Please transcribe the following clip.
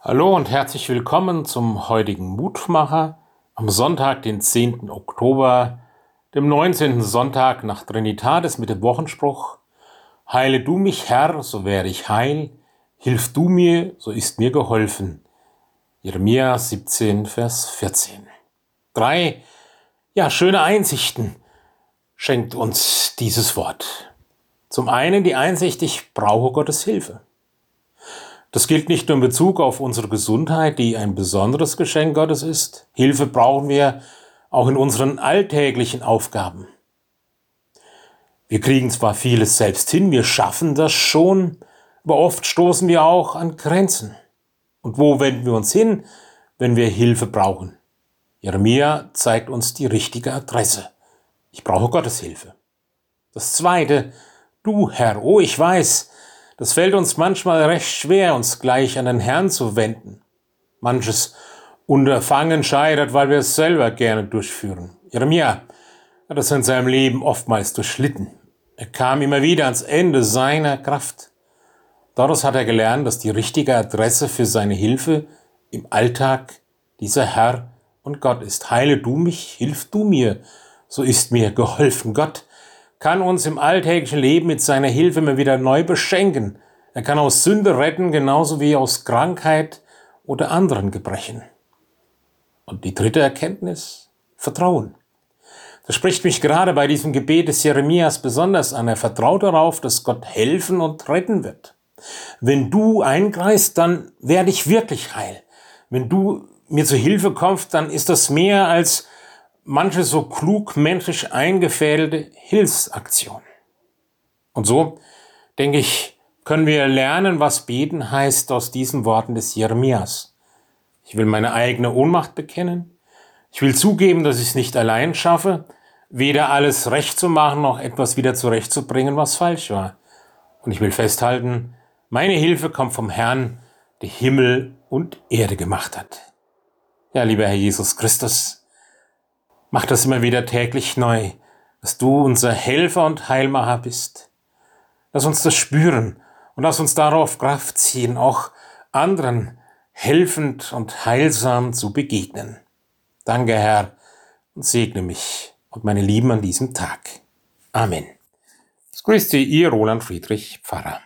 Hallo und herzlich willkommen zum heutigen Mutmacher am Sonntag, den 10. Oktober, dem 19. Sonntag nach Trinitatis mit dem Wochenspruch Heile du mich, Herr, so wäre ich heil, hilf du mir, so ist mir geholfen. Jeremia 17, Vers 14. Drei, ja, schöne Einsichten schenkt uns dieses Wort. Zum einen die Einsicht, ich brauche Gottes Hilfe. Das gilt nicht nur in Bezug auf unsere Gesundheit, die ein besonderes Geschenk Gottes ist. Hilfe brauchen wir auch in unseren alltäglichen Aufgaben. Wir kriegen zwar vieles selbst hin, wir schaffen das schon, aber oft stoßen wir auch an Grenzen. Und wo wenden wir uns hin, wenn wir Hilfe brauchen? Jeremia zeigt uns die richtige Adresse. Ich brauche Gottes Hilfe. Das zweite, du Herr, oh ich weiß, das fällt uns manchmal recht schwer, uns gleich an den Herrn zu wenden. Manches Unterfangen scheitert, weil wir es selber gerne durchführen. Jeremia hat es in seinem Leben oftmals durchlitten. Er kam immer wieder ans Ende seiner Kraft. Daraus hat er gelernt, dass die richtige Adresse für seine Hilfe im Alltag dieser Herr und Gott ist. Heile du mich, hilf du mir, so ist mir geholfen. Gott kann uns im alltäglichen Leben mit seiner Hilfe immer wieder neu beschenken. Er kann aus Sünde retten, genauso wie aus Krankheit oder anderen Gebrechen. Und die dritte Erkenntnis, Vertrauen. Das spricht mich gerade bei diesem Gebet des Jeremias besonders an. Er vertraut darauf, dass Gott helfen und retten wird. Wenn du eingreist, dann werde ich wirklich heil. Wenn du mir zu Hilfe kommst, dann ist das mehr als manche so klug menschlich eingefädelte Hilfsaktion. Und so, denke ich, können wir lernen, was beten heißt aus diesen Worten des Jeremias. Ich will meine eigene Ohnmacht bekennen. Ich will zugeben, dass ich es nicht allein schaffe, weder alles recht zu machen, noch etwas wieder zurechtzubringen, was falsch war. Und ich will festhalten, meine Hilfe kommt vom Herrn, der Himmel und Erde gemacht hat. Ja, lieber Herr Jesus Christus, Mach das immer wieder täglich neu, dass du unser Helfer und Heilmacher bist. Lass uns das spüren und lass uns darauf Kraft ziehen, auch anderen helfend und heilsam zu begegnen. Danke, Herr, und segne mich und meine Lieben an diesem Tag. Amen. Grüßt Sie, Ihr Roland Friedrich Pfarrer.